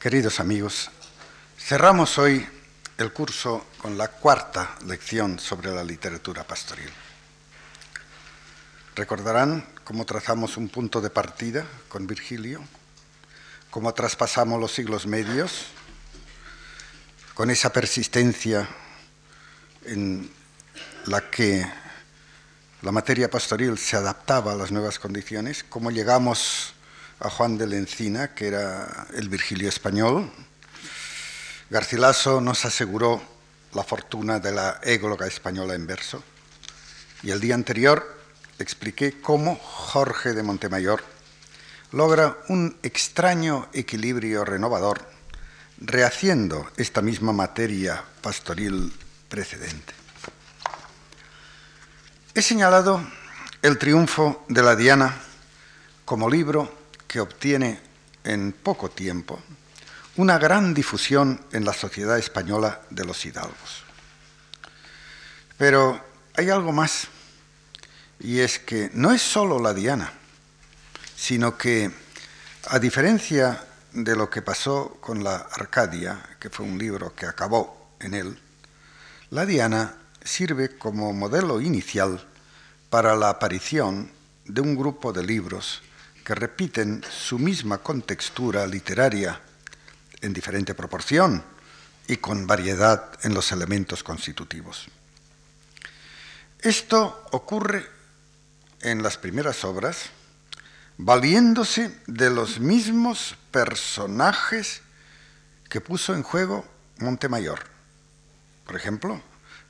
Queridos amigos, cerramos hoy el curso con la cuarta lección sobre la literatura pastoril. Recordarán cómo trazamos un punto de partida con Virgilio, cómo traspasamos los siglos medios, con esa persistencia en la que la materia pastoril se adaptaba a las nuevas condiciones, cómo llegamos a Juan de la Encina, que era el Virgilio español. Garcilaso nos aseguró la fortuna de la égloga española en verso. Y el día anterior expliqué cómo Jorge de Montemayor logra un extraño equilibrio renovador, rehaciendo esta misma materia pastoril precedente. He señalado el triunfo de la Diana como libro que obtiene en poco tiempo una gran difusión en la sociedad española de los hidalgos. Pero hay algo más, y es que no es solo la Diana, sino que, a diferencia de lo que pasó con la Arcadia, que fue un libro que acabó en él, la Diana sirve como modelo inicial para la aparición de un grupo de libros que repiten su misma contextura literaria en diferente proporción y con variedad en los elementos constitutivos. Esto ocurre en las primeras obras valiéndose de los mismos personajes que puso en juego Montemayor. Por ejemplo,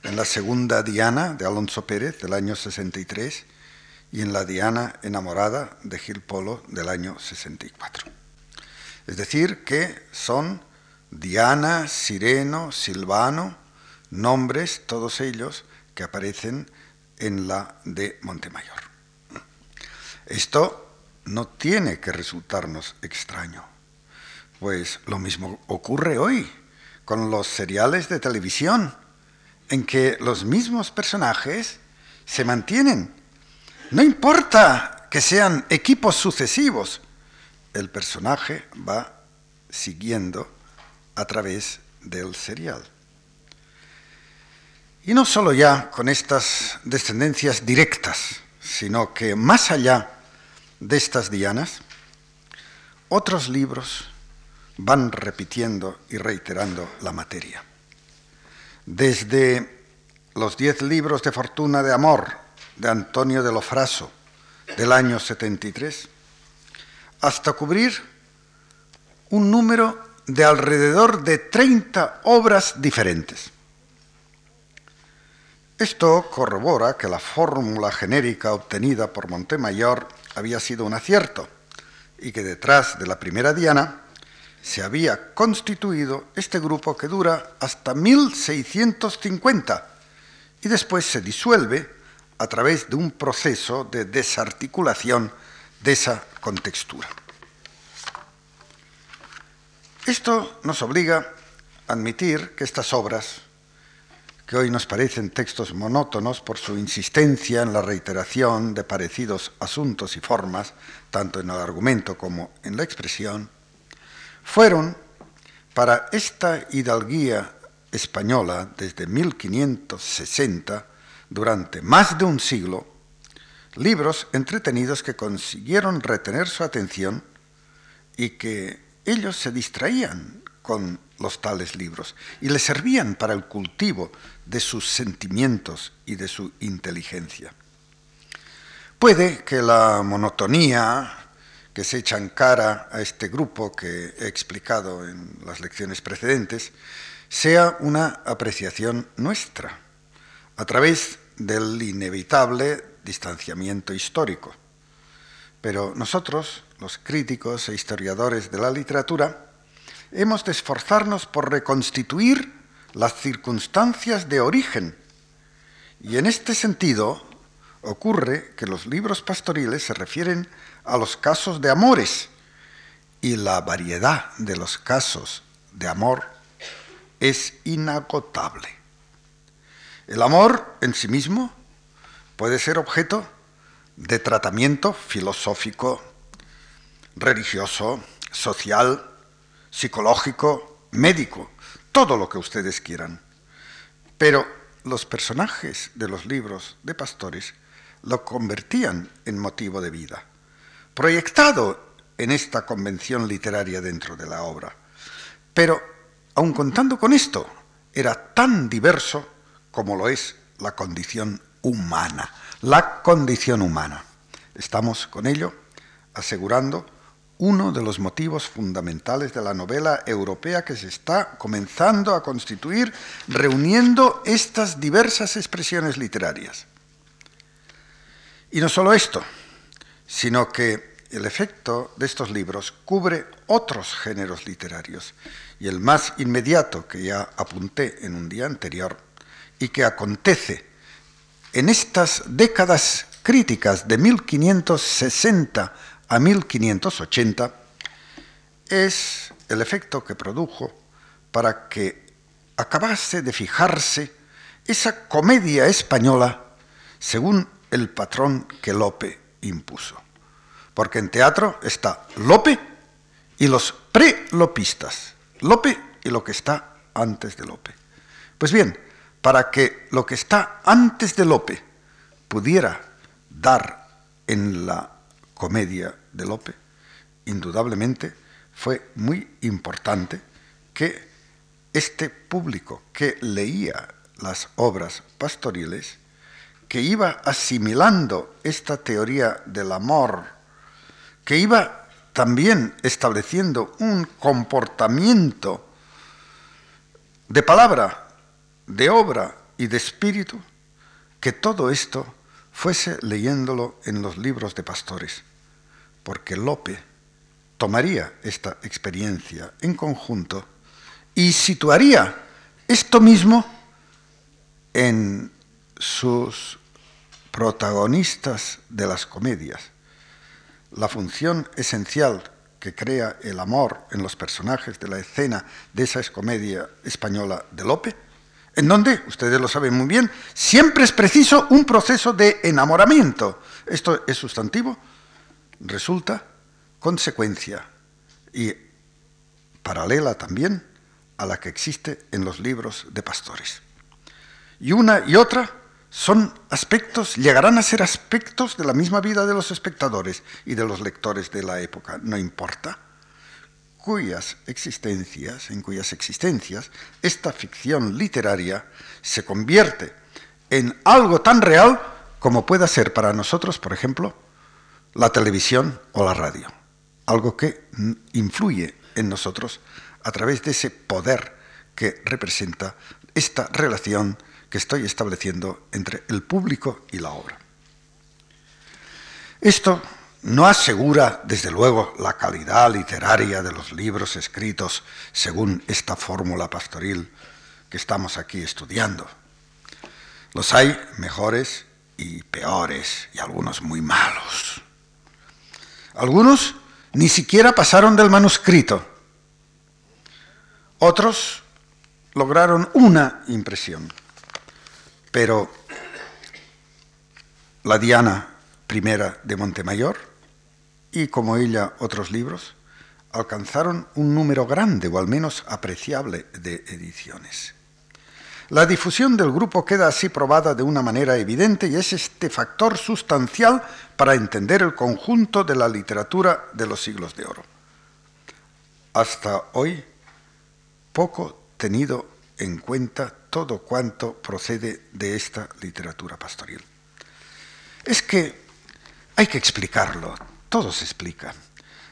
en la segunda Diana de Alonso Pérez del año 63, y en la Diana enamorada de Gil Polo del año 64. Es decir, que son Diana, Sireno, Silvano, nombres, todos ellos, que aparecen en la de Montemayor. Esto no tiene que resultarnos extraño, pues lo mismo ocurre hoy con los seriales de televisión, en que los mismos personajes se mantienen no importa que sean equipos sucesivos, el personaje va siguiendo a través del serial. Y no solo ya con estas descendencias directas, sino que más allá de estas dianas, otros libros van repitiendo y reiterando la materia. Desde los diez libros de fortuna de amor de Antonio de Lofraso del año 73, hasta cubrir un número de alrededor de 30 obras diferentes. Esto corrobora que la fórmula genérica obtenida por Montemayor había sido un acierto y que detrás de la primera diana se había constituido este grupo que dura hasta 1650 y después se disuelve a través de un proceso de desarticulación de esa contextura. Esto nos obliga a admitir que estas obras, que hoy nos parecen textos monótonos por su insistencia en la reiteración de parecidos asuntos y formas, tanto en el argumento como en la expresión, fueron para esta hidalguía española desde 1560 durante más de un siglo libros entretenidos que consiguieron retener su atención y que ellos se distraían con los tales libros y les servían para el cultivo de sus sentimientos y de su inteligencia. Puede que la monotonía que se echa en cara a este grupo que he explicado en las lecciones precedentes sea una apreciación nuestra a través del inevitable distanciamiento histórico. Pero nosotros, los críticos e historiadores de la literatura, hemos de esforzarnos por reconstituir las circunstancias de origen. Y en este sentido ocurre que los libros pastoriles se refieren a los casos de amores y la variedad de los casos de amor es inagotable. El amor en sí mismo puede ser objeto de tratamiento filosófico, religioso, social, psicológico, médico, todo lo que ustedes quieran. Pero los personajes de los libros de pastores lo convertían en motivo de vida, proyectado en esta convención literaria dentro de la obra. Pero, aun contando con esto, era tan diverso como lo es la condición humana, la condición humana. Estamos con ello asegurando uno de los motivos fundamentales de la novela europea que se está comenzando a constituir reuniendo estas diversas expresiones literarias. Y no solo esto, sino que el efecto de estos libros cubre otros géneros literarios, y el más inmediato que ya apunté en un día anterior, y que acontece en estas décadas críticas de 1560 a 1580 es el efecto que produjo para que acabase de fijarse esa comedia española según el patrón que Lope impuso. Porque en teatro está Lope y los pre-lopistas, Lope y lo que está antes de Lope. Pues bien, para que lo que está antes de Lope pudiera dar en la comedia de Lope, indudablemente fue muy importante que este público que leía las obras pastoriles, que iba asimilando esta teoría del amor, que iba también estableciendo un comportamiento de palabra, de obra y de espíritu, que todo esto fuese leyéndolo en los libros de pastores porque Lope tomaría esta experiencia en conjunto y situaría esto mismo en sus protagonistas de las comedias. La función esencial que crea el amor en los personajes de la escena de esa comedia española de Lope, en donde, ustedes lo saben muy bien, siempre es preciso un proceso de enamoramiento. Esto es sustantivo, resulta consecuencia y paralela también a la que existe en los libros de pastores. Y una y otra son aspectos, llegarán a ser aspectos de la misma vida de los espectadores y de los lectores de la época, no importa, cuyas existencias, en cuyas existencias esta ficción literaria se convierte en algo tan real como pueda ser para nosotros, por ejemplo, la televisión o la radio, algo que influye en nosotros a través de ese poder que representa esta relación que estoy estableciendo entre el público y la obra. Esto no asegura, desde luego, la calidad literaria de los libros escritos según esta fórmula pastoril que estamos aquí estudiando. Los hay mejores y peores, y algunos muy malos. Algunos ni siquiera pasaron del manuscrito. Otros lograron una impresión. Pero la Diana I de Montemayor y como ella otros libros alcanzaron un número grande o al menos apreciable de ediciones. La difusión del grupo queda así probada de una manera evidente y es este factor sustancial para entender el conjunto de la literatura de los siglos de oro. Hasta hoy, poco tenido en cuenta todo cuanto procede de esta literatura pastoril. Es que hay que explicarlo, todo se explica,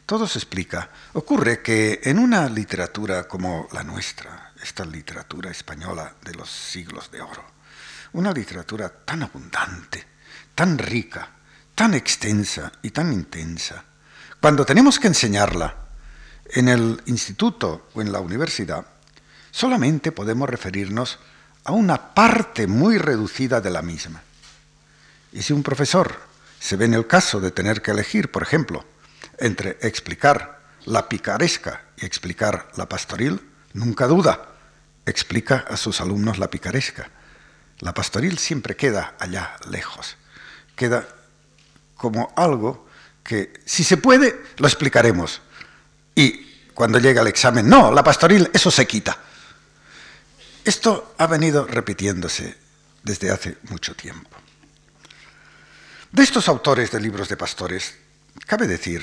todo se explica. Ocurre que en una literatura como la nuestra, esta literatura española de los siglos de oro. Una literatura tan abundante, tan rica, tan extensa y tan intensa. Cuando tenemos que enseñarla en el instituto o en la universidad, solamente podemos referirnos a una parte muy reducida de la misma. Y si un profesor se ve en el caso de tener que elegir, por ejemplo, entre explicar la picaresca y explicar la pastoril, nunca duda explica a sus alumnos la picaresca. La pastoril siempre queda allá lejos, queda como algo que, si se puede, lo explicaremos. Y cuando llega el examen, no, la pastoril, eso se quita. Esto ha venido repitiéndose desde hace mucho tiempo. De estos autores de libros de pastores, cabe decir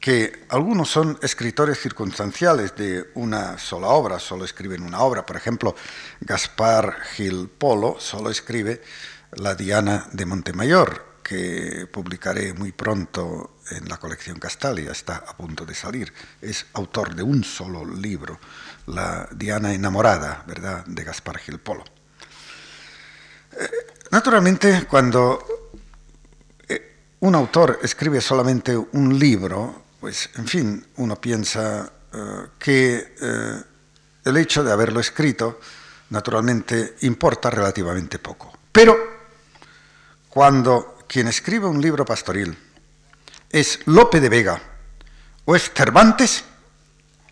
que algunos son escritores circunstanciales de una sola obra, solo escriben una obra. Por ejemplo, Gaspar Gil Polo solo escribe La Diana de Montemayor, que publicaré muy pronto en la colección Castalia, está a punto de salir. Es autor de un solo libro, La Diana enamorada, ¿verdad?, de Gaspar Gil Polo. Eh, naturalmente, cuando eh, un autor escribe solamente un libro, pues, en fin, uno piensa eh, que eh, el hecho de haberlo escrito, naturalmente, importa relativamente poco. Pero cuando quien escribe un libro pastoril es Lope de Vega o es Cervantes,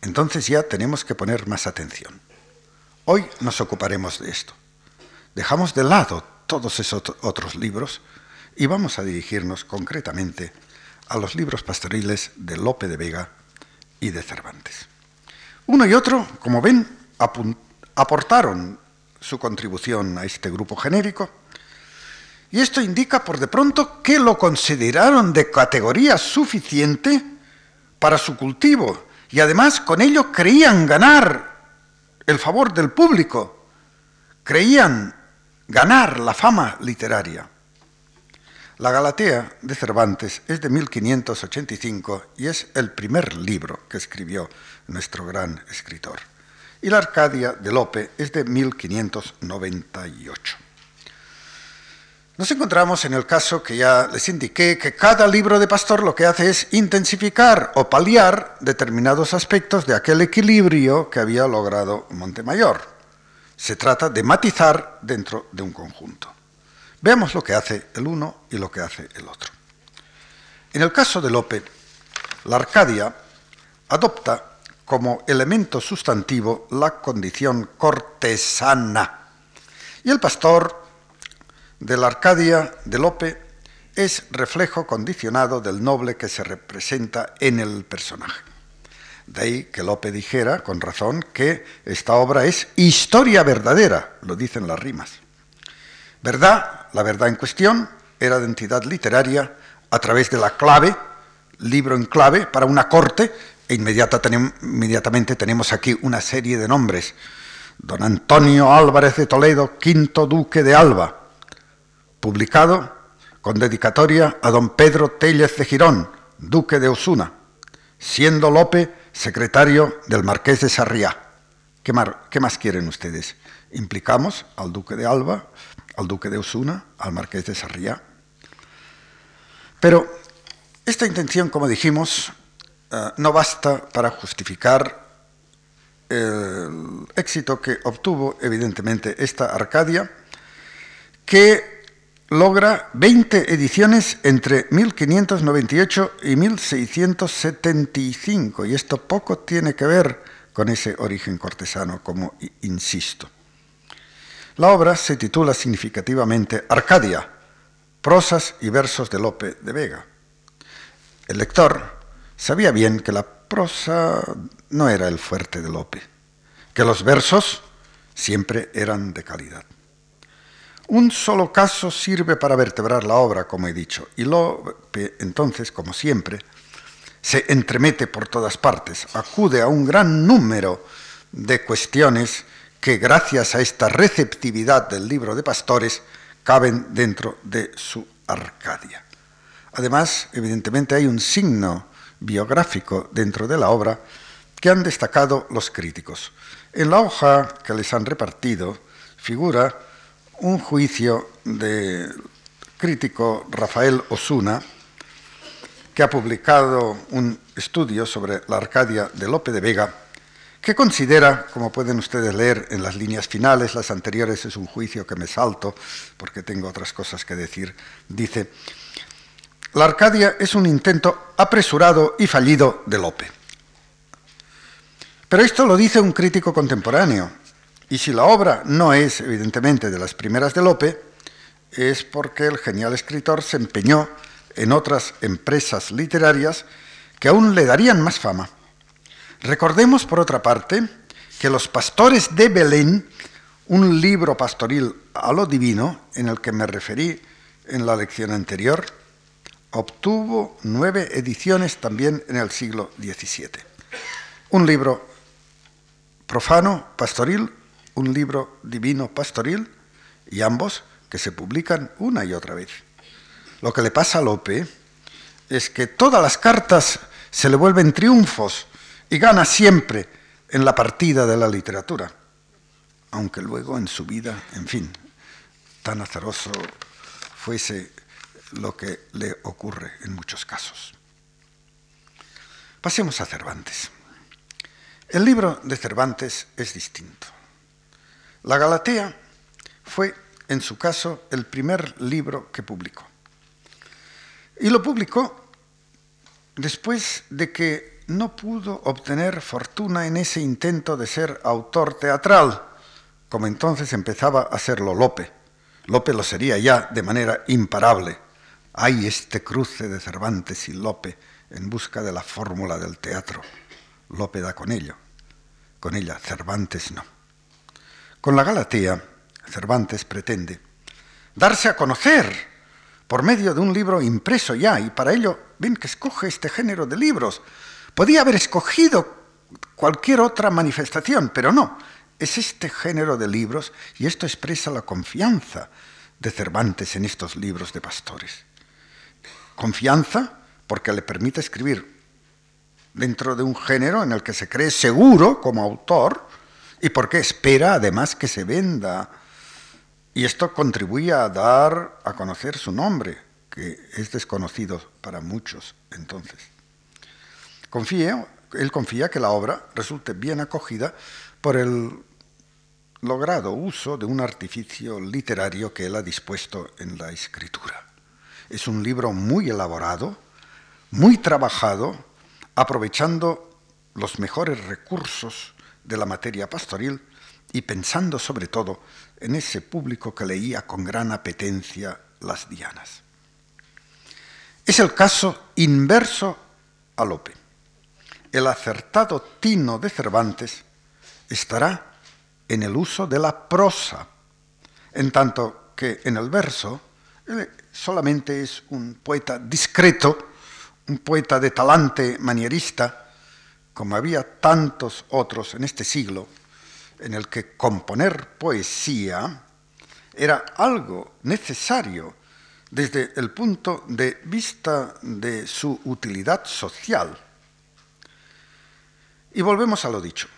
entonces ya tenemos que poner más atención. Hoy nos ocuparemos de esto. Dejamos de lado todos esos otros libros y vamos a dirigirnos concretamente a los libros pastoriles de Lope de Vega y de Cervantes. Uno y otro, como ven, aportaron su contribución a este grupo genérico, y esto indica por de pronto que lo consideraron de categoría suficiente para su cultivo, y además con ello creían ganar el favor del público, creían ganar la fama literaria. La Galatea de Cervantes es de 1585 y es el primer libro que escribió nuestro gran escritor. Y la Arcadia de Lope es de 1598. Nos encontramos en el caso que ya les indiqué que cada libro de Pastor lo que hace es intensificar o paliar determinados aspectos de aquel equilibrio que había logrado Montemayor. Se trata de matizar dentro de un conjunto. Veamos lo que hace el uno y lo que hace el otro. En el caso de Lope, la Arcadia adopta como elemento sustantivo la condición cortesana. Y el pastor de la Arcadia de Lope es reflejo condicionado del noble que se representa en el personaje. De ahí que Lope dijera, con razón, que esta obra es historia verdadera, lo dicen las rimas. Verdad, la verdad en cuestión, era de entidad literaria a través de la clave, libro en clave, para una corte, e inmediatamente tenemos aquí una serie de nombres. Don Antonio Álvarez de Toledo, quinto duque de Alba, publicado con dedicatoria a don Pedro Tellez de Girón, duque de Osuna, siendo Lope secretario del marqués de Sarriá. ¿Qué, ¿Qué más quieren ustedes? Implicamos al duque de Alba, al duque de Osuna, al marqués de Sarriá. Pero esta intención, como dijimos, eh, no basta para justificar el éxito que obtuvo evidentemente esta Arcadia, que logra 20 ediciones entre 1598 y 1675, y esto poco tiene que ver con ese origen cortesano, como insisto. La obra se titula significativamente Arcadia, prosas y versos de Lope de Vega. El lector sabía bien que la prosa no era el fuerte de Lope, que los versos siempre eran de calidad. Un solo caso sirve para vertebrar la obra, como he dicho, y Lope, entonces, como siempre, se entremete por todas partes, acude a un gran número de cuestiones que gracias a esta receptividad del libro de pastores caben dentro de su Arcadia. Además, evidentemente hay un signo biográfico dentro de la obra que han destacado los críticos. En la hoja que les han repartido figura un juicio del crítico Rafael Osuna, que ha publicado un estudio sobre la Arcadia de Lope de Vega que considera, como pueden ustedes leer en las líneas finales, las anteriores es un juicio que me salto porque tengo otras cosas que decir, dice, la Arcadia es un intento apresurado y fallido de Lope. Pero esto lo dice un crítico contemporáneo, y si la obra no es evidentemente de las primeras de Lope, es porque el genial escritor se empeñó en otras empresas literarias que aún le darían más fama Recordemos, por otra parte, que Los Pastores de Belén, un libro pastoril a lo divino, en el que me referí en la lección anterior, obtuvo nueve ediciones también en el siglo XVII. Un libro profano, pastoril, un libro divino, pastoril, y ambos que se publican una y otra vez. Lo que le pasa a Lope es que todas las cartas se le vuelven triunfos y gana siempre en la partida de la literatura, aunque luego en su vida, en fin, tan azaroso fuese lo que le ocurre en muchos casos. Pasemos a Cervantes. El libro de Cervantes es distinto. La Galatea fue, en su caso, el primer libro que publicó. Y lo publicó después de que no pudo obtener fortuna en ese intento de ser autor teatral, como entonces empezaba a serlo Lope. Lope lo sería ya de manera imparable. Hay este cruce de Cervantes y Lope en busca de la fórmula del teatro. Lope da con ello. Con ella, Cervantes no. Con la Galatea, Cervantes pretende darse a conocer por medio de un libro impreso ya, y para ello, ven que escoge este género de libros. Podía haber escogido cualquier otra manifestación, pero no, es este género de libros, y esto expresa la confianza de Cervantes en estos libros de pastores. Confianza porque le permite escribir dentro de un género en el que se cree seguro como autor y porque espera además que se venda. Y esto contribuye a dar a conocer su nombre, que es desconocido para muchos entonces. él confía que la obra resulte bien acogida por el logrado uso de un artificio literario que él ha dispuesto en la escritura. Es un libro muy elaborado, muy trabajado, aprovechando los mejores recursos de la materia pastoril y pensando sobre todo en ese público que leía con gran apetencia las dianas. Es el caso inverso a Lope. El acertado tino de Cervantes estará en el uso de la prosa, en tanto que en el verso solamente es un poeta discreto, un poeta de talante manierista, como había tantos otros en este siglo, en el que componer poesía era algo necesario desde el punto de vista de su utilidad social. Y volvemos a lo dicho.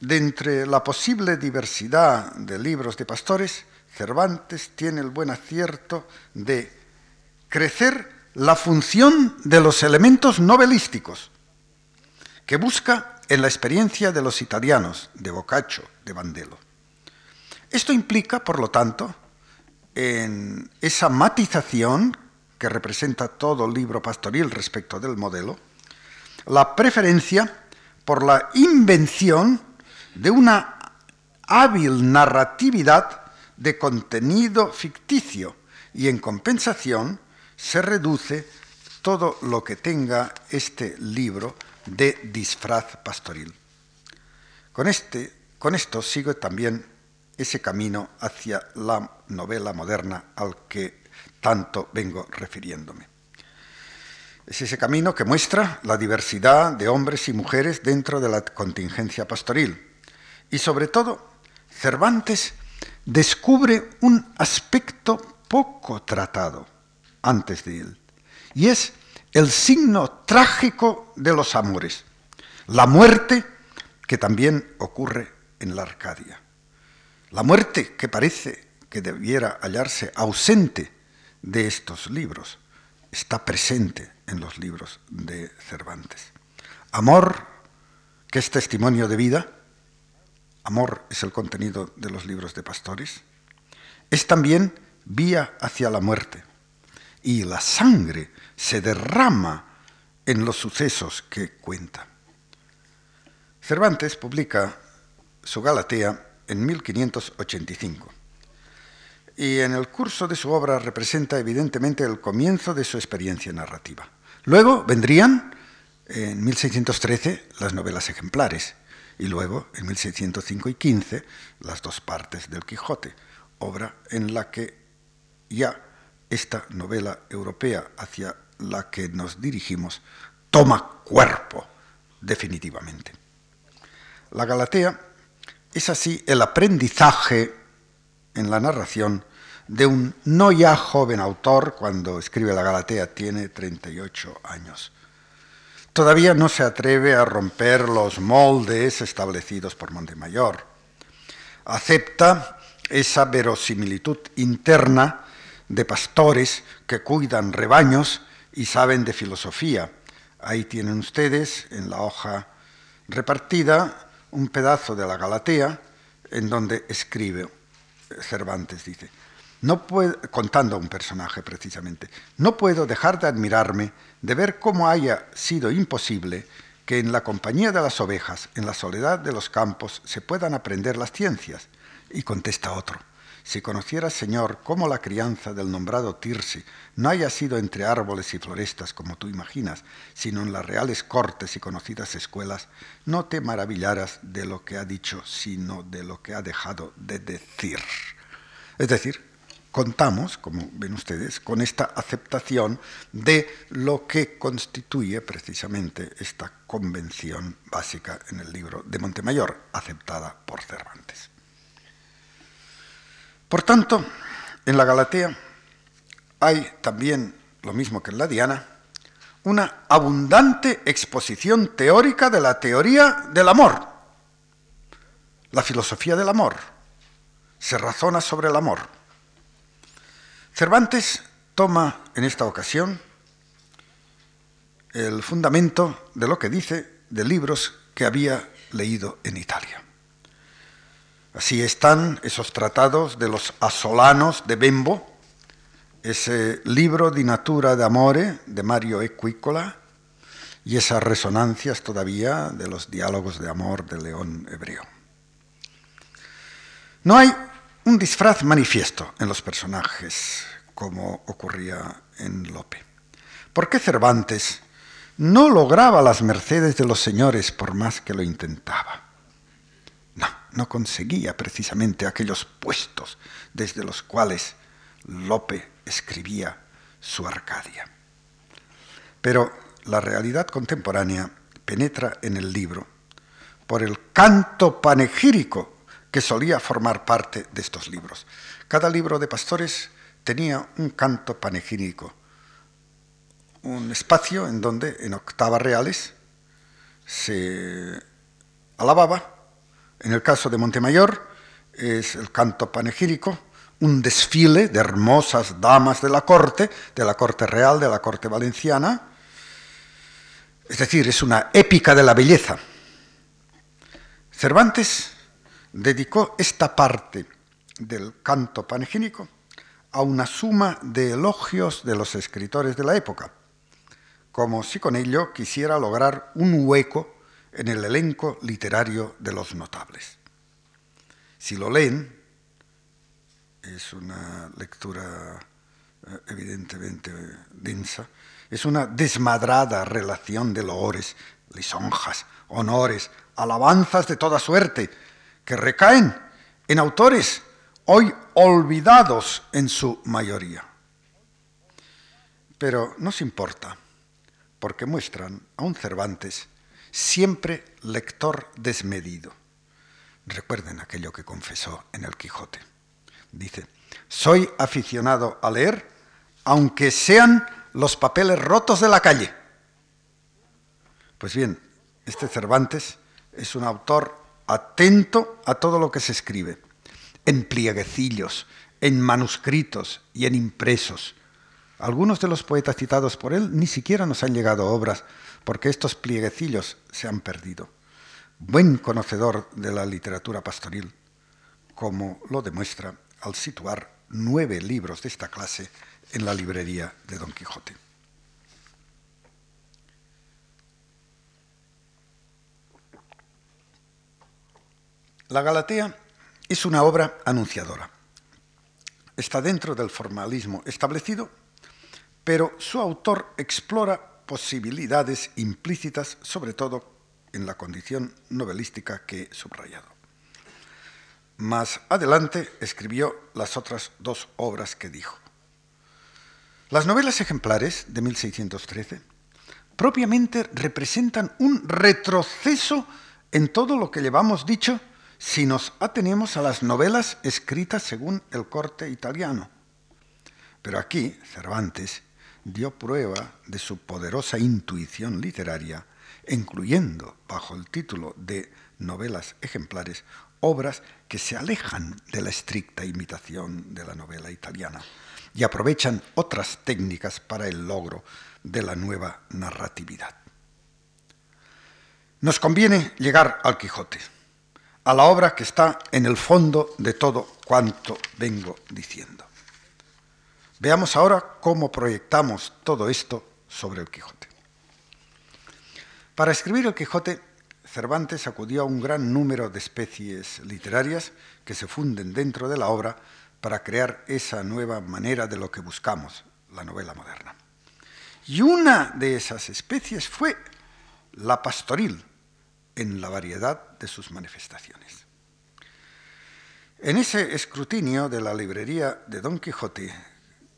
De entre la posible diversidad de libros de pastores, Cervantes tiene el buen acierto de crecer la función de los elementos novelísticos, que busca en la experiencia de los italianos, de Boccaccio, de Bandello. Esto implica, por lo tanto, en esa matización que representa todo libro pastoril respecto del modelo, la preferencia por la invención de una hábil narratividad de contenido ficticio y en compensación se reduce todo lo que tenga este libro de disfraz pastoril. Con, este, con esto sigo también ese camino hacia la novela moderna al que tanto vengo refiriéndome. Es ese camino que muestra la diversidad de hombres y mujeres dentro de la contingencia pastoril. Y sobre todo, Cervantes descubre un aspecto poco tratado antes de él, y es el signo trágico de los amores, la muerte que también ocurre en la Arcadia. La muerte que parece que debiera hallarse ausente de estos libros, está presente en los libros de Cervantes. Amor, que es testimonio de vida, amor es el contenido de los libros de pastores, es también vía hacia la muerte. Y la sangre se derrama en los sucesos que cuenta. Cervantes publica su Galatea en 1585 y en el curso de su obra representa evidentemente el comienzo de su experiencia narrativa. Luego vendrían En 1613 las novelas ejemplares y luego en 1605 y 15 las dos partes del Quijote, obra en la que ya esta novela europea hacia la que nos dirigimos toma cuerpo definitivamente. La Galatea es así el aprendizaje en la narración de un no ya joven autor, cuando escribe la Galatea tiene 38 años. Todavía no se atreve a romper los moldes establecidos por Montemayor. Acepta esa verosimilitud interna de pastores que cuidan rebaños y saben de filosofía. Ahí tienen ustedes en la hoja repartida un pedazo de la Galatea en donde escribe Cervantes, dice, no puedo, contando a un personaje precisamente, no puedo dejar de admirarme de ver cómo haya sido imposible que en la compañía de las ovejas, en la soledad de los campos, se puedan aprender las ciencias. Y contesta otro, si conocieras, Señor, cómo la crianza del nombrado Tirsi no haya sido entre árboles y florestas como tú imaginas, sino en las reales cortes y conocidas escuelas, no te maravillaras de lo que ha dicho, sino de lo que ha dejado de decir. Es decir, contamos, como ven ustedes, con esta aceptación de lo que constituye precisamente esta convención básica en el libro de Montemayor, aceptada por Cervantes. Por tanto, en la Galatea hay también, lo mismo que en la Diana, una abundante exposición teórica de la teoría del amor, la filosofía del amor. Se razona sobre el amor. Cervantes toma en esta ocasión el fundamento de lo que dice de libros que había leído en Italia. Así están esos tratados de los asolanos de Bembo, ese libro di natura de amore de Mario Equícola y esas resonancias todavía de los diálogos de amor de León Hebreo. No hay un disfraz manifiesto en los personajes, como ocurría en Lope. ¿Por qué Cervantes no lograba las mercedes de los señores por más que lo intentaba? No conseguía precisamente aquellos puestos desde los cuales Lope escribía su Arcadia. Pero la realidad contemporánea penetra en el libro por el canto panegírico que solía formar parte de estos libros. Cada libro de pastores tenía un canto panegírico, un espacio en donde en octavas reales se alababa en el caso de Montemayor es el canto panegírico, un desfile de hermosas damas de la corte, de la corte real, de la corte valenciana. Es decir, es una épica de la belleza. Cervantes dedicó esta parte del canto panegírico a una suma de elogios de los escritores de la época, como si con ello quisiera lograr un hueco en el elenco literario de los notables. Si lo leen, es una lectura eh, evidentemente densa, es una desmadrada relación de loores, lisonjas, honores, alabanzas de toda suerte, que recaen en autores hoy olvidados en su mayoría. Pero no se importa, porque muestran a un Cervantes siempre lector desmedido. Recuerden aquello que confesó en el Quijote. Dice, soy aficionado a leer aunque sean los papeles rotos de la calle. Pues bien, este Cervantes es un autor atento a todo lo que se escribe, en plieguecillos, en manuscritos y en impresos. Algunos de los poetas citados por él ni siquiera nos han llegado obras porque estos plieguecillos se han perdido. Buen conocedor de la literatura pastoril, como lo demuestra al situar nueve libros de esta clase en la librería de Don Quijote. La Galatea es una obra anunciadora. Está dentro del formalismo establecido, pero su autor explora posibilidades implícitas, sobre todo en la condición novelística que he subrayado. Más adelante escribió las otras dos obras que dijo. Las novelas ejemplares de 1613 propiamente representan un retroceso en todo lo que llevamos dicho si nos atenemos a las novelas escritas según el corte italiano. Pero aquí Cervantes dio prueba de su poderosa intuición literaria, incluyendo bajo el título de novelas ejemplares obras que se alejan de la estricta imitación de la novela italiana y aprovechan otras técnicas para el logro de la nueva narratividad. Nos conviene llegar al Quijote, a la obra que está en el fondo de todo cuanto vengo diciendo. Veamos ahora cómo proyectamos todo esto sobre el Quijote. Para escribir el Quijote, Cervantes acudió a un gran número de especies literarias que se funden dentro de la obra para crear esa nueva manera de lo que buscamos, la novela moderna. Y una de esas especies fue la pastoril, en la variedad de sus manifestaciones. En ese escrutinio de la librería de Don Quijote,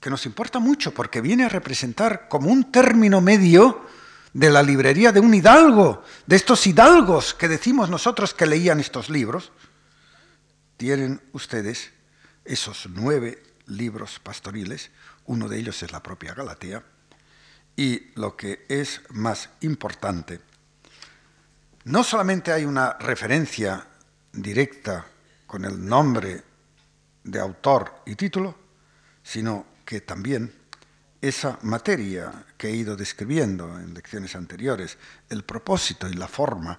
que nos importa mucho porque viene a representar como un término medio de la librería de un hidalgo, de estos hidalgos que decimos nosotros que leían estos libros, tienen ustedes esos nueve libros pastoriles, uno de ellos es la propia Galatea, y lo que es más importante, no solamente hay una referencia directa con el nombre de autor y título, sino que también esa materia que he ido describiendo en lecciones anteriores, el propósito y la forma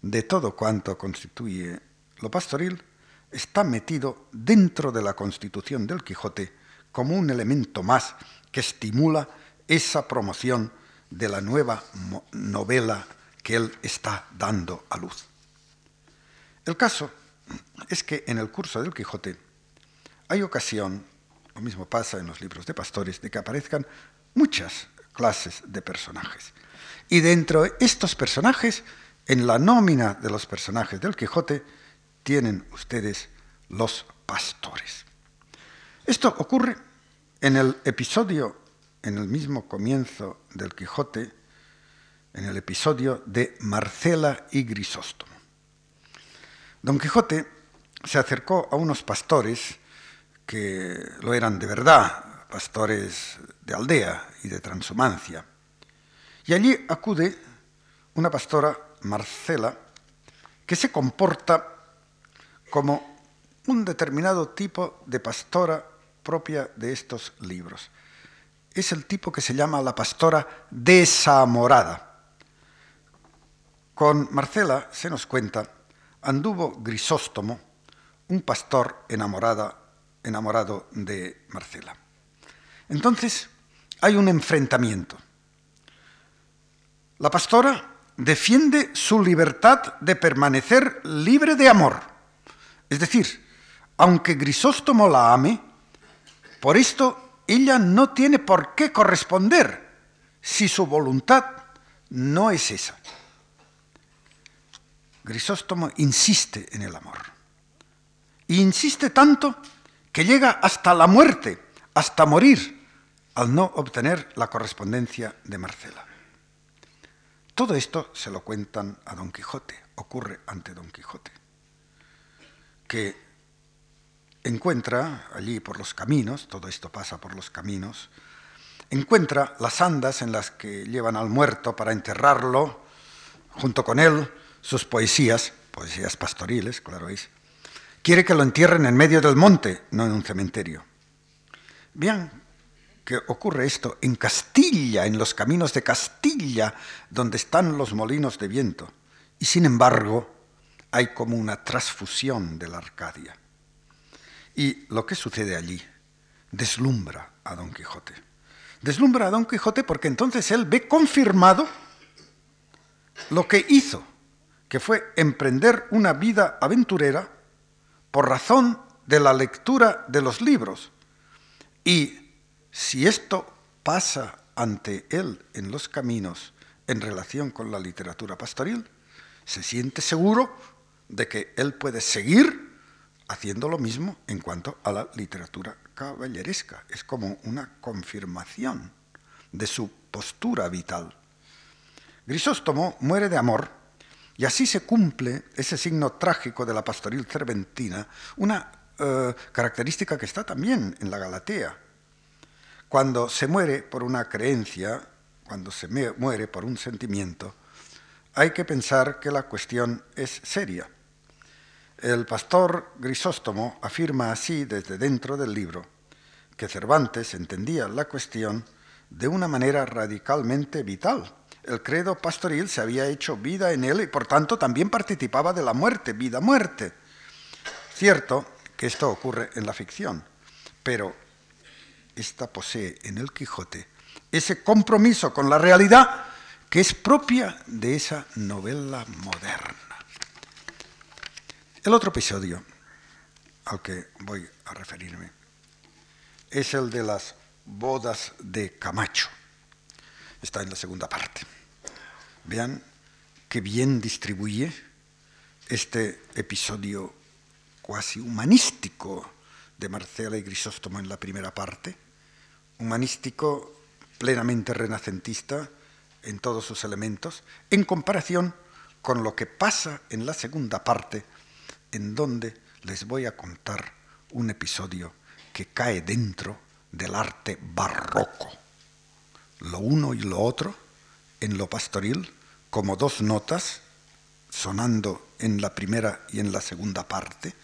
de todo cuanto constituye lo pastoril, está metido dentro de la constitución del Quijote como un elemento más que estimula esa promoción de la nueva novela que él está dando a luz. El caso es que en el curso del Quijote hay ocasión, lo mismo pasa en los libros de pastores, de que aparezcan muchas clases de personajes. Y dentro de estos personajes, en la nómina de los personajes del Quijote, tienen ustedes los pastores. Esto ocurre en el episodio, en el mismo comienzo del Quijote, en el episodio de Marcela y Grisóstomo. Don Quijote se acercó a unos pastores que lo eran de verdad, pastores de aldea y de transhumancia. Y allí acude una pastora, Marcela, que se comporta como un determinado tipo de pastora propia de estos libros. Es el tipo que se llama la pastora desamorada. Con Marcela se nos cuenta, anduvo Grisóstomo, un pastor enamorada, enamorado de Marcela. Entonces hay un enfrentamiento. La pastora defiende su libertad de permanecer libre de amor. Es decir, aunque Grisóstomo la ame, por esto ella no tiene por qué corresponder si su voluntad no es esa. Grisóstomo insiste en el amor. Y insiste tanto que llega hasta la muerte, hasta morir, al no obtener la correspondencia de Marcela. Todo esto se lo cuentan a Don Quijote, ocurre ante Don Quijote, que encuentra allí por los caminos, todo esto pasa por los caminos, encuentra las andas en las que llevan al muerto para enterrarlo, junto con él sus poesías, poesías pastoriles, claro es. Quiere que lo entierren en medio del monte, no en un cementerio. Bien, que ocurre esto en Castilla, en los caminos de Castilla, donde están los molinos de viento. Y sin embargo, hay como una transfusión de la Arcadia. Y lo que sucede allí deslumbra a Don Quijote. Deslumbra a Don Quijote porque entonces él ve confirmado lo que hizo, que fue emprender una vida aventurera por razón de la lectura de los libros. Y si esto pasa ante él en los caminos en relación con la literatura pastoril, se siente seguro de que él puede seguir haciendo lo mismo en cuanto a la literatura caballeresca. Es como una confirmación de su postura vital. Grisóstomo muere de amor y así se cumple ese signo trágico de la pastoril cerventina, una eh, característica que está también en la Galatea. Cuando se muere por una creencia, cuando se muere por un sentimiento, hay que pensar que la cuestión es seria. El pastor Grisóstomo afirma así desde dentro del libro que Cervantes entendía la cuestión de una manera radicalmente vital. El credo pastoril se había hecho vida en él y por tanto también participaba de la muerte, vida-muerte. Cierto que esto ocurre en la ficción, pero esta posee en el Quijote ese compromiso con la realidad que es propia de esa novela moderna. El otro episodio al que voy a referirme es el de las bodas de Camacho. Está en la segunda parte. Vean qué bien distribuye este episodio cuasi humanístico de Marcela y Grisóstomo en la primera parte, humanístico plenamente renacentista en todos sus elementos, en comparación con lo que pasa en la segunda parte, en donde les voy a contar un episodio que cae dentro del arte barroco. Lo uno y lo otro, en lo pastoril, como dos notas, sonando en la primera y en la segunda parte,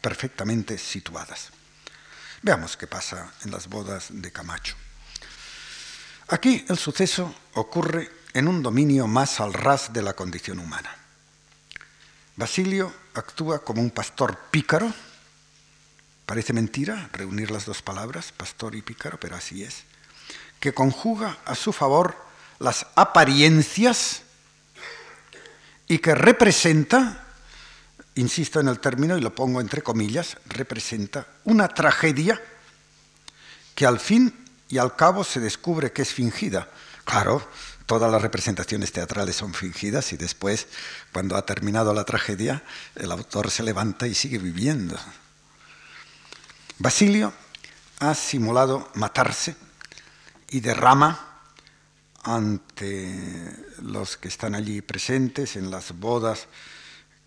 perfectamente situadas. Veamos qué pasa en las bodas de Camacho. Aquí el suceso ocurre en un dominio más al ras de la condición humana. Basilio actúa como un pastor pícaro. Parece mentira reunir las dos palabras, pastor y pícaro, pero así es. Que conjuga a su favor las apariencias y que representa, insisto en el término y lo pongo entre comillas, representa una tragedia que al fin y al cabo se descubre que es fingida. Claro, todas las representaciones teatrales son fingidas y después, cuando ha terminado la tragedia, el autor se levanta y sigue viviendo. Basilio ha simulado matarse y derrama ante los que están allí presentes en las bodas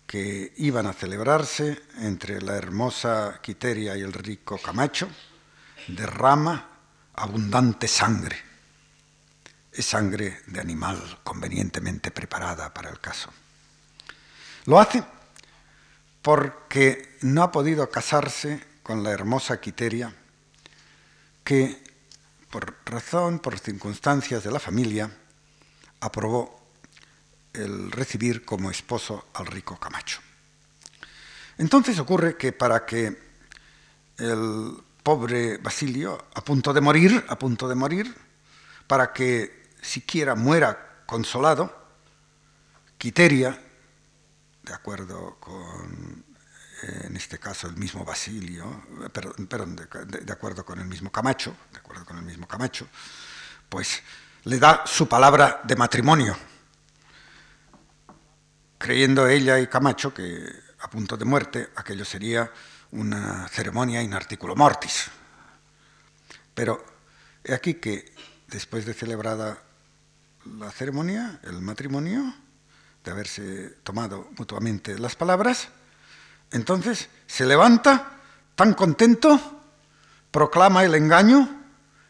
que iban a celebrarse entre la hermosa Quiteria y el rico Camacho, derrama abundante sangre. Es sangre de animal convenientemente preparada para el caso. Lo hace porque no ha podido casarse con la hermosa Quiteria, que por razón, por circunstancias de la familia, aprobó el recibir como esposo al rico Camacho. Entonces ocurre que para que el pobre Basilio, a punto de morir, a punto de morir, para que siquiera muera consolado, Quiteria, de acuerdo con, en este caso, el mismo Basilio, perdón, de, acuerdo con el mismo Camacho, de acuerdo con el mismo Camacho, pues le da su palabra de matrimonio, creyendo ella y Camacho que a punto de muerte aquello sería una ceremonia in articulo mortis. Pero he aquí que después de celebrada la ceremonia, el matrimonio, de haberse tomado mutuamente las palabras, entonces se levanta tan contento, proclama el engaño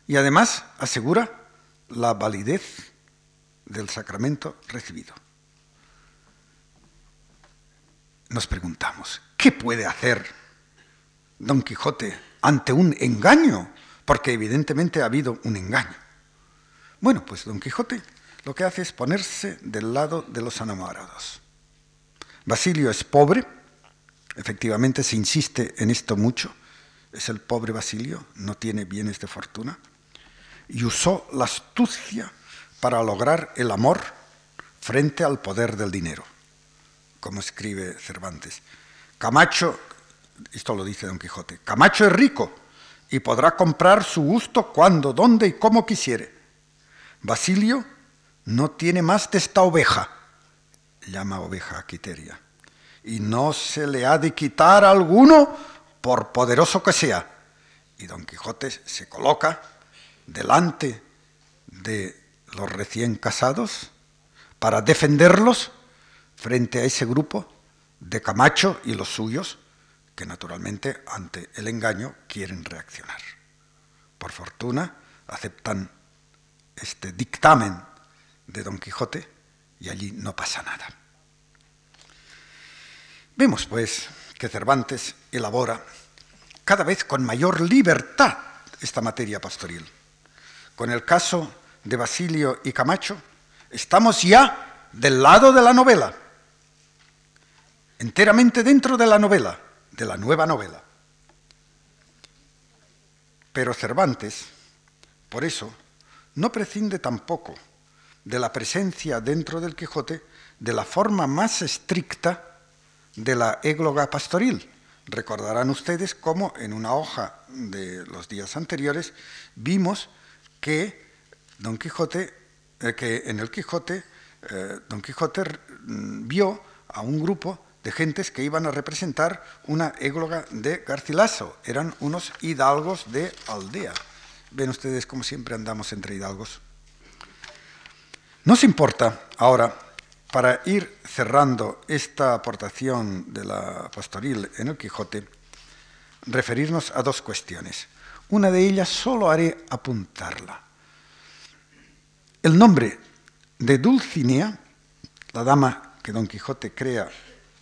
y además asegura la validez del sacramento recibido. Nos preguntamos, ¿qué puede hacer Don Quijote ante un engaño, porque evidentemente ha habido un engaño. Bueno, pues Don Quijote lo que hace es ponerse del lado de los enamorados. Basilio es pobre, efectivamente se insiste en esto mucho, es el pobre Basilio, no tiene bienes de fortuna, y usó la astucia para lograr el amor frente al poder del dinero, como escribe Cervantes. Camacho esto lo dice Don Quijote, Camacho es rico y podrá comprar su gusto cuando, dónde y cómo quisiere. Basilio no tiene más de esta oveja, llama oveja a Quiteria, y no se le ha de quitar a alguno por poderoso que sea. Y Don Quijote se coloca delante de los recién casados para defenderlos frente a ese grupo de Camacho y los suyos que naturalmente ante el engaño quieren reaccionar. Por fortuna aceptan este dictamen de Don Quijote y allí no pasa nada. Vemos pues que Cervantes elabora cada vez con mayor libertad esta materia pastoril. Con el caso de Basilio y Camacho, estamos ya del lado de la novela, enteramente dentro de la novela, de la nueva novela. Pero Cervantes, por eso, no prescinde tampoco de la presencia dentro del Quijote de la forma más estricta de la égloga pastoril. Recordarán ustedes cómo en una hoja de los días anteriores vimos que Don Quijote, eh, que en el Quijote, eh, Don Quijote mm, vio a un grupo de gentes que iban a representar una égloga de Garcilaso. Eran unos hidalgos de aldea. Ven ustedes como siempre andamos entre hidalgos. Nos importa ahora, para ir cerrando esta aportación de la pastoril en el Quijote, referirnos a dos cuestiones. Una de ellas solo haré apuntarla. El nombre de Dulcinea, la dama que Don Quijote crea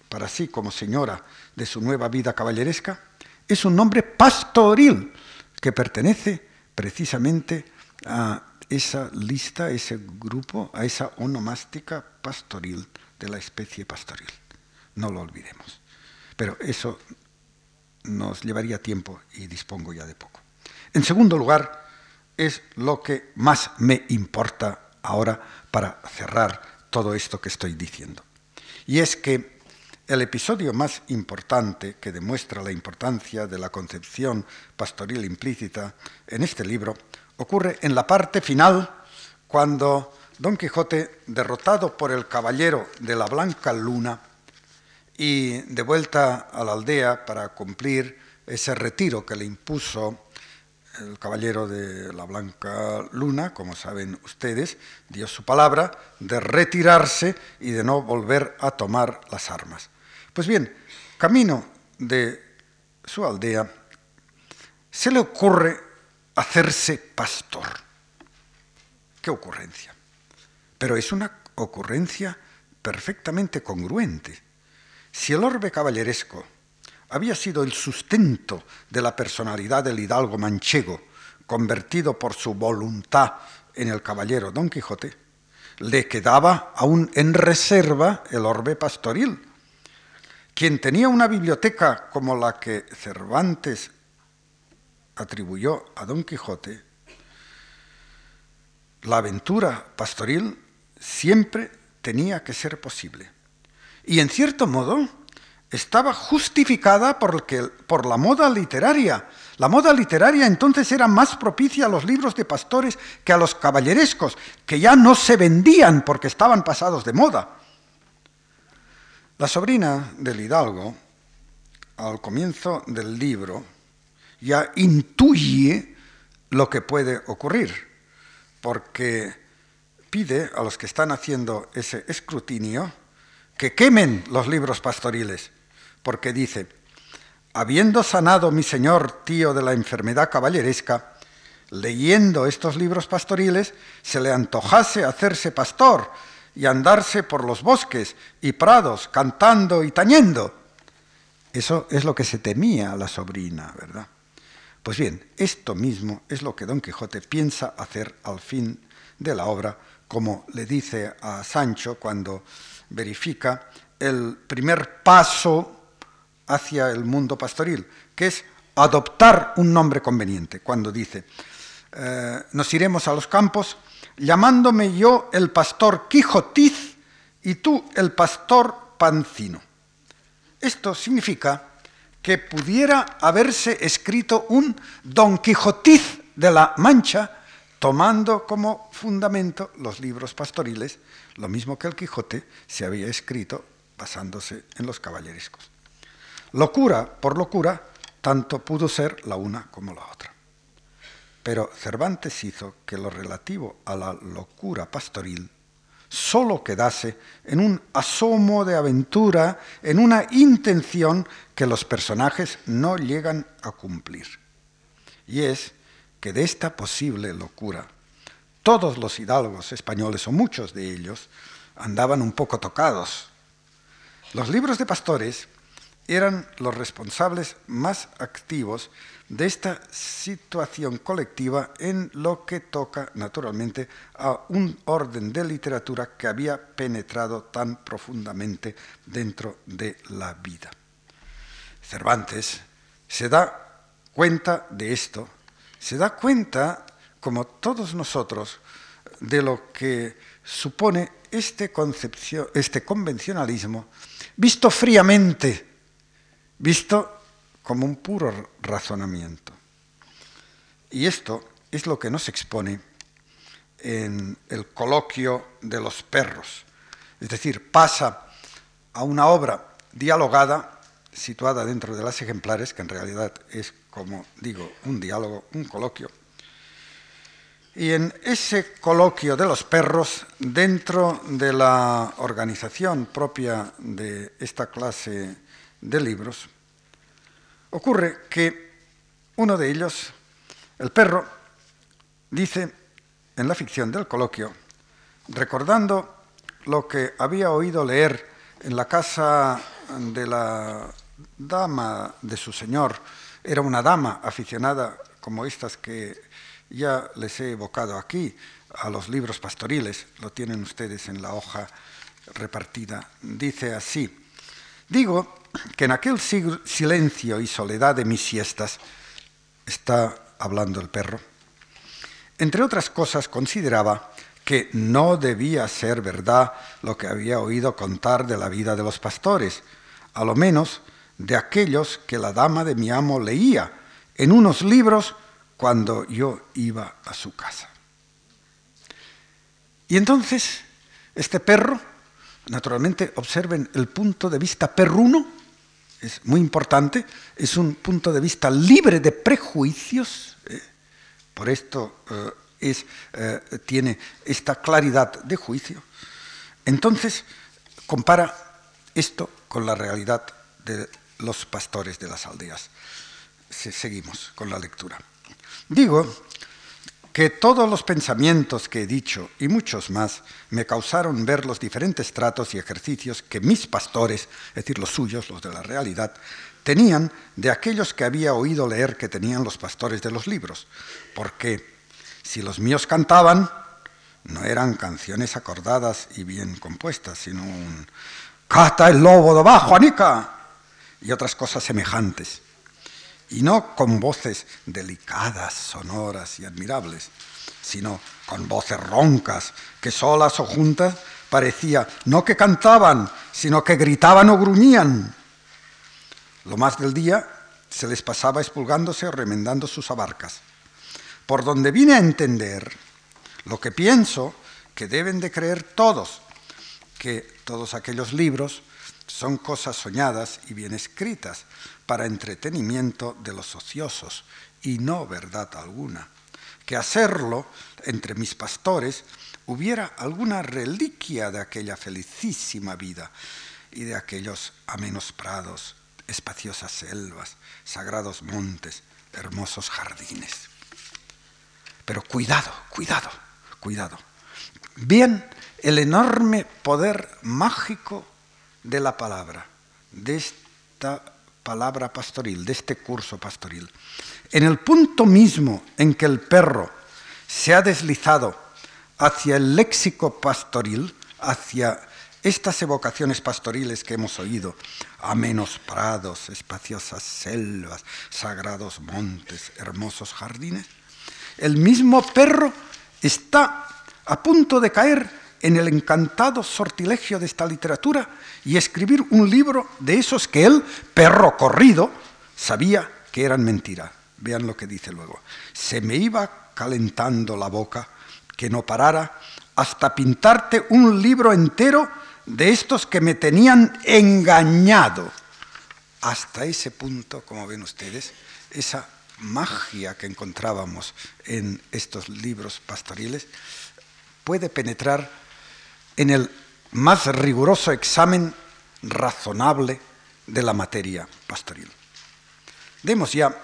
para sí como señora de su nueva vida caballeresca, es un nombre pastoril que pertenece precisamente a esa lista, ese grupo, a esa onomástica pastoril de la especie pastoril. No lo olvidemos. Pero eso nos llevaría tiempo y dispongo ya de poco. En segundo lugar, es lo que más me importa ahora para cerrar todo esto que estoy diciendo. Y es que el episodio más importante que demuestra la importancia de la concepción pastoril implícita en este libro ocurre en la parte final, cuando Don Quijote, derrotado por el caballero de la Blanca Luna y de vuelta a la aldea para cumplir ese retiro que le impuso el caballero de la Blanca Luna, como saben ustedes, dio su palabra de retirarse y de no volver a tomar las armas. Pues bien, camino de su aldea, se le ocurre hacerse pastor. Qué ocurrencia. Pero es una ocurrencia perfectamente congruente. Si el orbe caballeresco había sido el sustento de la personalidad del hidalgo manchego, convertido por su voluntad en el caballero Don Quijote, le quedaba aún en reserva el orbe pastoril, quien tenía una biblioteca como la que Cervantes atribuyó a Don Quijote, la aventura pastoril siempre tenía que ser posible. Y en cierto modo estaba justificada por, por la moda literaria. La moda literaria entonces era más propicia a los libros de pastores que a los caballerescos, que ya no se vendían porque estaban pasados de moda. La sobrina del hidalgo, al comienzo del libro, ya intuye lo que puede ocurrir, porque pide a los que están haciendo ese escrutinio que quemen los libros pastoriles, porque dice, habiendo sanado mi señor tío de la enfermedad caballeresca, leyendo estos libros pastoriles, se le antojase hacerse pastor y andarse por los bosques y prados cantando y tañendo. Eso es lo que se temía a la sobrina, ¿verdad? Pues bien, esto mismo es lo que Don Quijote piensa hacer al fin de la obra, como le dice a Sancho cuando verifica el primer paso hacia el mundo pastoril, que es adoptar un nombre conveniente, cuando dice, eh, nos iremos a los campos llamándome yo el pastor Quijotiz y tú el pastor Pancino. Esto significa que pudiera haberse escrito un Don Quijotiz de la Mancha tomando como fundamento los libros pastoriles, lo mismo que el Quijote se había escrito basándose en los caballerescos. Locura por locura, tanto pudo ser la una como la otra. Pero Cervantes hizo que lo relativo a la locura pastoril solo quedase en un asomo de aventura, en una intención que los personajes no llegan a cumplir. Y es que de esta posible locura, todos los hidalgos españoles, o muchos de ellos, andaban un poco tocados. Los libros de pastores eran los responsables más activos de esta situación colectiva en lo que toca naturalmente a un orden de literatura que había penetrado tan profundamente dentro de la vida. Cervantes se da cuenta de esto, se da cuenta, como todos nosotros, de lo que supone este, este convencionalismo visto fríamente, visto como un puro razonamiento. Y esto es lo que nos expone en el coloquio de los perros. Es decir, pasa a una obra dialogada situada dentro de las ejemplares, que en realidad es, como digo, un diálogo, un coloquio. Y en ese coloquio de los perros, dentro de la organización propia de esta clase de libros, Ocurre que uno de ellos, el perro, dice en la ficción del coloquio, recordando lo que había oído leer en la casa de la dama de su señor, era una dama aficionada como estas que ya les he evocado aquí, a los libros pastoriles, lo tienen ustedes en la hoja repartida, dice así, digo que en aquel silencio y soledad de mis siestas, está hablando el perro, entre otras cosas consideraba que no debía ser verdad lo que había oído contar de la vida de los pastores, a lo menos de aquellos que la dama de mi amo leía en unos libros cuando yo iba a su casa. Y entonces, este perro, naturalmente, observen el punto de vista perruno, es muy importante, es un punto de vista libre de prejuicios, ¿eh? por esto eh, es, eh, tiene esta claridad de juicio. Entonces, compara esto con la realidad de los pastores de las aldeas. seguimos con la lectura. Digo que todos los pensamientos que he dicho y muchos más me causaron ver los diferentes tratos y ejercicios que mis pastores, es decir, los suyos, los de la realidad, tenían de aquellos que había oído leer que tenían los pastores de los libros, porque si los míos cantaban, no eran canciones acordadas y bien compuestas, sino un ¡Cata el lobo de abajo, Anica! y otras cosas semejantes y no con voces delicadas, sonoras y admirables, sino con voces roncas, que solas o juntas parecía no que cantaban, sino que gritaban o gruñían. Lo más del día se les pasaba expulgándose o remendando sus abarcas. Por donde vine a entender lo que pienso que deben de creer todos, que todos aquellos libros son cosas soñadas y bien escritas, para entretenimiento de los ociosos y no verdad alguna, que hacerlo entre mis pastores hubiera alguna reliquia de aquella felicísima vida y de aquellos amenos prados, espaciosas selvas, sagrados montes, hermosos jardines. Pero cuidado, cuidado, cuidado. Bien el enorme poder mágico de la palabra, de esta palabra pastoril, de este curso pastoril. En el punto mismo en que el perro se ha deslizado hacia el léxico pastoril, hacia estas evocaciones pastoriles que hemos oído, amenos prados, espaciosas selvas, sagrados montes, hermosos jardines, el mismo perro está a punto de caer en el encantado sortilegio de esta literatura y escribir un libro de esos que él, perro corrido, sabía que eran mentira. Vean lo que dice luego. Se me iba calentando la boca que no parara hasta pintarte un libro entero de estos que me tenían engañado. Hasta ese punto, como ven ustedes, esa magia que encontrábamos en estos libros pastoriles puede penetrar en el más riguroso examen razonable de la materia pastoril. Demos ya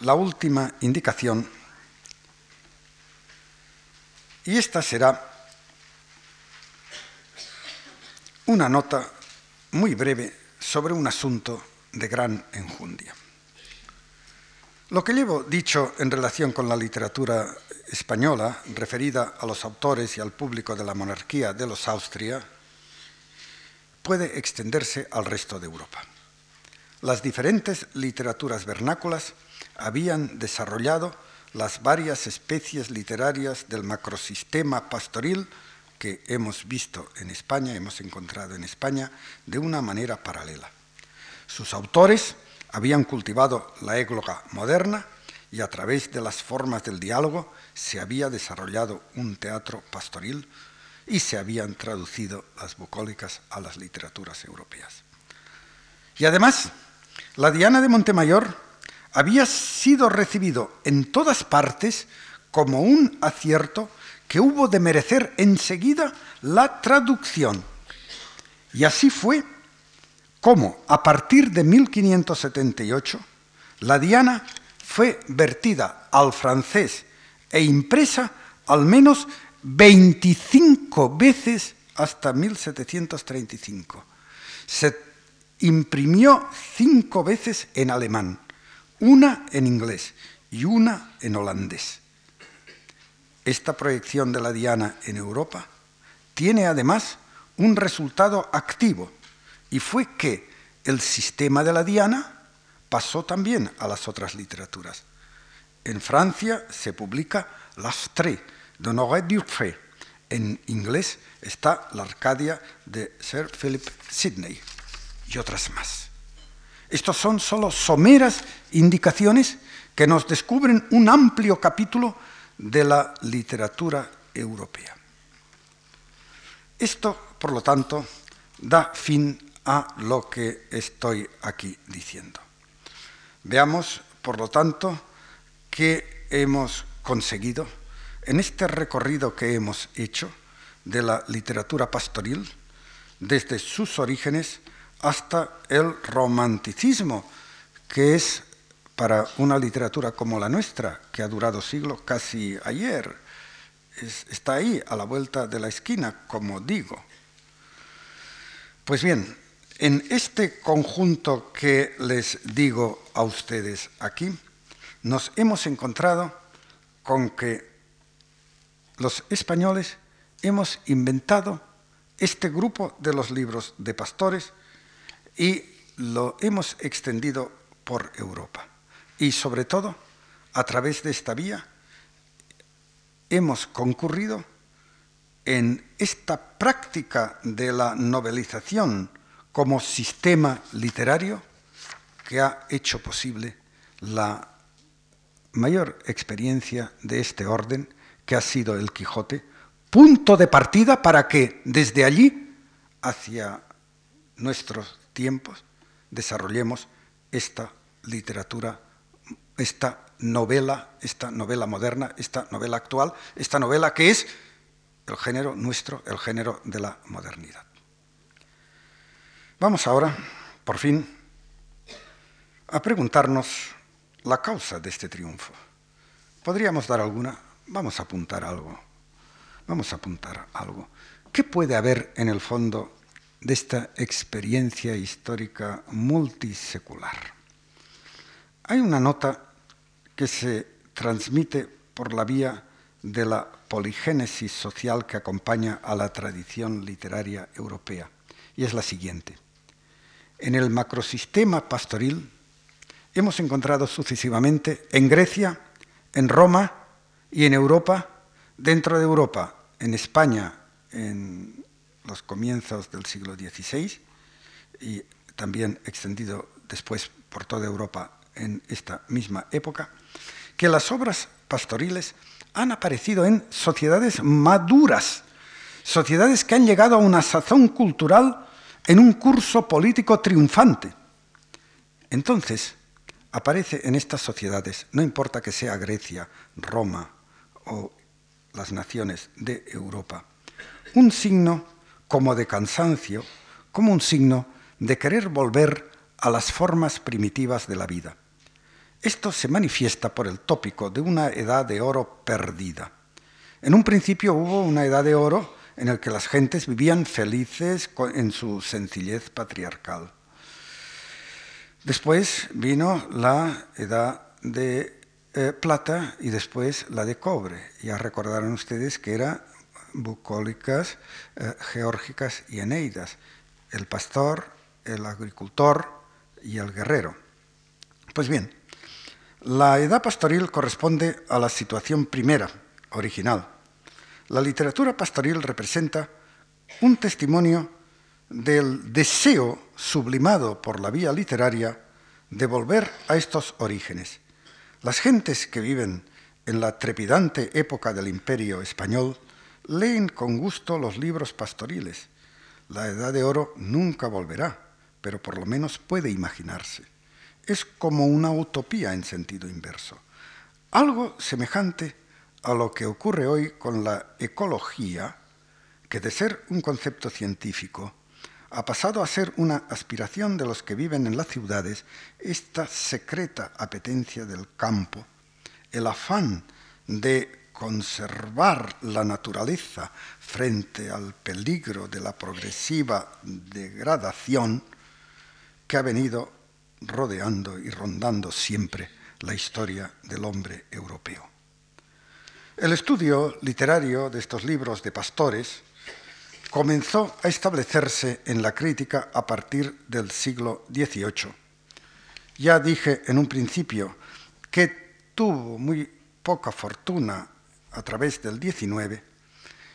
la última indicación y esta será una nota muy breve sobre un asunto de gran enjundia. Lo que llevo dicho en relación con la literatura española, referida a los autores y al público de la monarquía de los Austria, puede extenderse al resto de Europa. Las diferentes literaturas vernáculas habían desarrollado las varias especies literarias del macrosistema pastoril que hemos visto en España, hemos encontrado en España, de una manera paralela. Sus autores habían cultivado la égloga moderna y a través de las formas del diálogo se había desarrollado un teatro pastoril y se habían traducido las bucólicas a las literaturas europeas. Y además, la Diana de Montemayor había sido recibido en todas partes como un acierto que hubo de merecer enseguida la traducción. Y así fue como a partir de 1578 la Diana fue vertida al francés e impresa al menos 25 veces hasta 1735. Se imprimió cinco veces en alemán, una en inglés y una en holandés. Esta proyección de la Diana en Europa tiene además un resultado activo y fue que el sistema de la Diana pasó también a las otras literaturas. En Francia se publica L'Astre de Honoré Dufray. En inglés está La Arcadia de Sir Philip Sidney y otras más. Estos son solo someras indicaciones que nos descubren un amplio capítulo de la literatura europea. Esto, por lo tanto, da fin a lo que estoy aquí diciendo. Veamos, por lo tanto, qué hemos conseguido en este recorrido que hemos hecho de la literatura pastoril desde sus orígenes hasta el romanticismo, que es para una literatura como la nuestra, que ha durado siglos casi ayer, está ahí, a la vuelta de la esquina, como digo. Pues bien, en este conjunto que les digo a ustedes aquí, nos hemos encontrado con que los españoles hemos inventado este grupo de los libros de pastores y lo hemos extendido por Europa. Y sobre todo, a través de esta vía, hemos concurrido en esta práctica de la novelización como sistema literario que ha hecho posible la mayor experiencia de este orden, que ha sido el Quijote, punto de partida para que desde allí, hacia nuestros tiempos, desarrollemos esta literatura esta novela, esta novela moderna, esta novela actual, esta novela que es el género nuestro, el género de la modernidad. Vamos ahora, por fin, a preguntarnos la causa de este triunfo. ¿Podríamos dar alguna? Vamos a apuntar algo. Vamos a apuntar algo. ¿Qué puede haber en el fondo de esta experiencia histórica multisecular? Hay una nota que se transmite por la vía de la poligénesis social que acompaña a la tradición literaria europea, y es la siguiente. En el macrosistema pastoril hemos encontrado sucesivamente en Grecia, en Roma y en Europa, dentro de Europa, en España en los comienzos del siglo XVI y también extendido después por toda Europa en esta misma época, que las obras pastoriles han aparecido en sociedades maduras, sociedades que han llegado a una sazón cultural en un curso político triunfante. Entonces, aparece en estas sociedades, no importa que sea Grecia, Roma o las naciones de Europa, un signo como de cansancio, como un signo de querer volver a las formas primitivas de la vida. Esto se manifiesta por el tópico de una edad de oro perdida. En un principio hubo una edad de oro en el que las gentes vivían felices en su sencillez patriarcal. Después vino la edad de eh, plata y después la de cobre. Ya recordaron ustedes que era bucólicas, eh, geórgicas y eneidas. El pastor, el agricultor y el guerrero. Pues bien, la edad pastoril corresponde a la situación primera, original. La literatura pastoril representa un testimonio del deseo sublimado por la vía literaria de volver a estos orígenes. Las gentes que viven en la trepidante época del imperio español leen con gusto los libros pastoriles. La edad de oro nunca volverá, pero por lo menos puede imaginarse. Es como una utopía en sentido inverso. Algo semejante a lo que ocurre hoy con la ecología, que de ser un concepto científico ha pasado a ser una aspiración de los que viven en las ciudades, esta secreta apetencia del campo, el afán de conservar la naturaleza frente al peligro de la progresiva degradación que ha venido rodeando y rondando siempre la historia del hombre europeo. El estudio literario de estos libros de pastores comenzó a establecerse en la crítica a partir del siglo XVIII. Ya dije en un principio que tuvo muy poca fortuna a través del XIX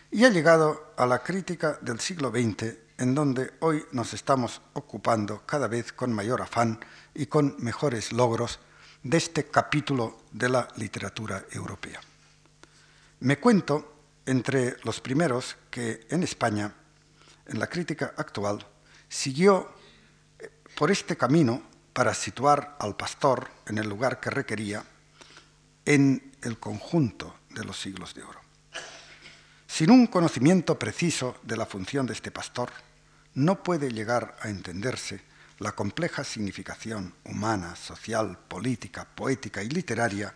y ha llegado a la crítica del siglo XX, en donde hoy nos estamos ocupando cada vez con mayor afán y con mejores logros de este capítulo de la literatura europea. Me cuento entre los primeros que en España, en la crítica actual, siguió eh, por este camino para situar al pastor en el lugar que requería en el conjunto de los siglos de oro. Sin un conocimiento preciso de la función de este pastor, no puede llegar a entenderse la compleja significación humana, social, política, poética y literaria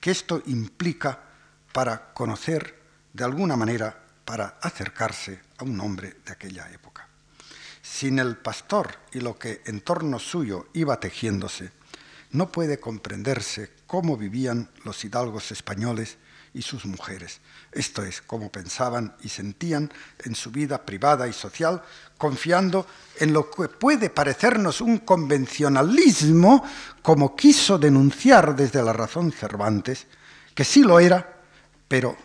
que esto implica para conocer de alguna manera, para acercarse a un hombre de aquella época. Sin el pastor y lo que en torno suyo iba tejiéndose, no puede comprenderse cómo vivían los hidalgos españoles y sus mujeres, esto es, cómo pensaban y sentían en su vida privada y social, confiando en lo que puede parecernos un convencionalismo, como quiso denunciar desde la razón Cervantes, que sí lo era, pero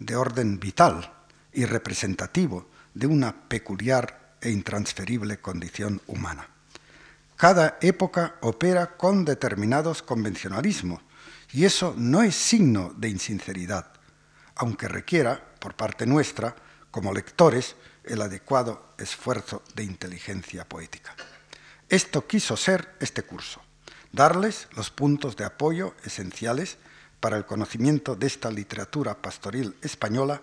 de orden vital y representativo de una peculiar e intransferible condición humana. Cada época opera con determinados convencionalismos y eso no es signo de insinceridad, aunque requiera, por parte nuestra, como lectores, el adecuado esfuerzo de inteligencia poética. Esto quiso ser este curso, darles los puntos de apoyo esenciales para el conocimiento de esta literatura pastoril española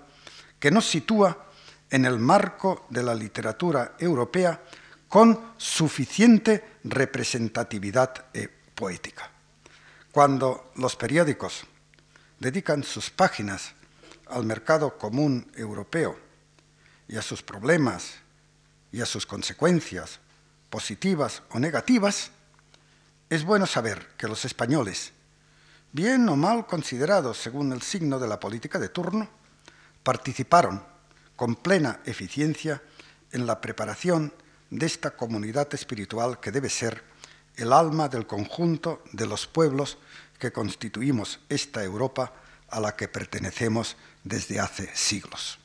que nos sitúa en el marco de la literatura europea con suficiente representatividad eh, poética. Cuando los periódicos dedican sus páginas al mercado común europeo y a sus problemas y a sus consecuencias, positivas o negativas, es bueno saber que los españoles bien o mal considerados según el signo de la política de turno, participaron con plena eficiencia en la preparación de esta comunidad espiritual que debe ser el alma del conjunto de los pueblos que constituimos esta Europa a la que pertenecemos desde hace siglos.